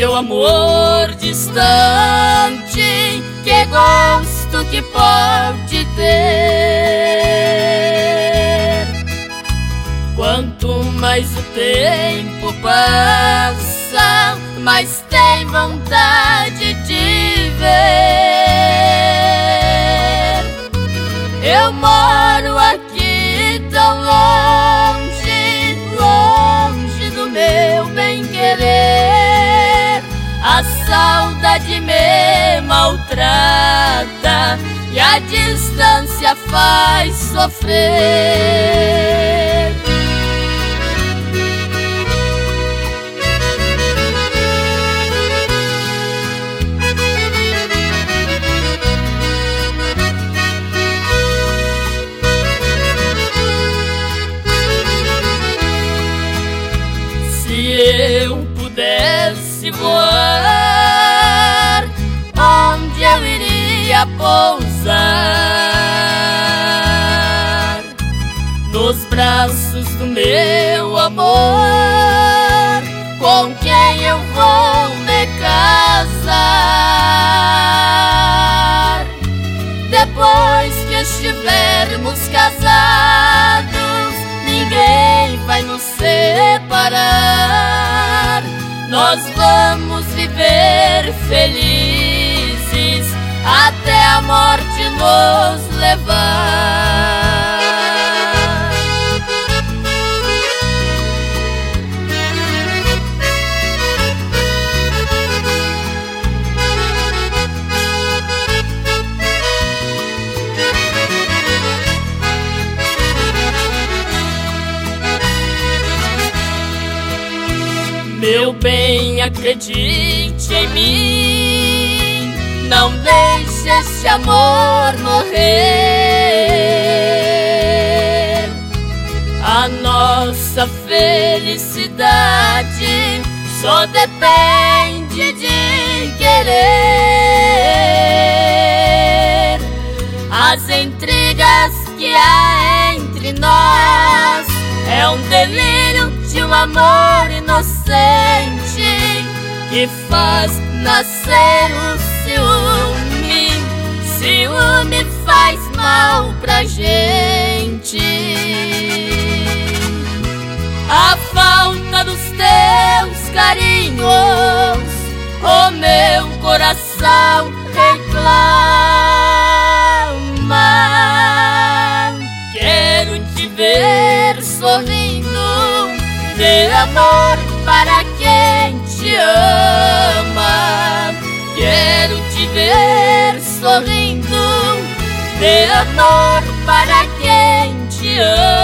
seu amor distante, que gosto que pode ter. Quanto mais o tempo passa, mais tem vontade de ver. Eu moro maltrata e a distância faz sofrer. Iria pousar? Nos braços do meu amor, com quem eu vou me casar? Depois que estivermos casados, ninguém vai nos separar. Nós vamos viver felizes até a morte nos levar. Meu bem, acredite em mim. Esse amor morrer. A nossa felicidade só depende de querer. As intrigas que há entre nós é um delírio de um amor inocente que faz nascer o ciúme. Ciúme faz mal pra gente. A falta dos teus carinhos, o meu coração reclama. Quero te ver sorrindo de amor para quem te ama. Quero te ver sorrindo de amor para quem te ama.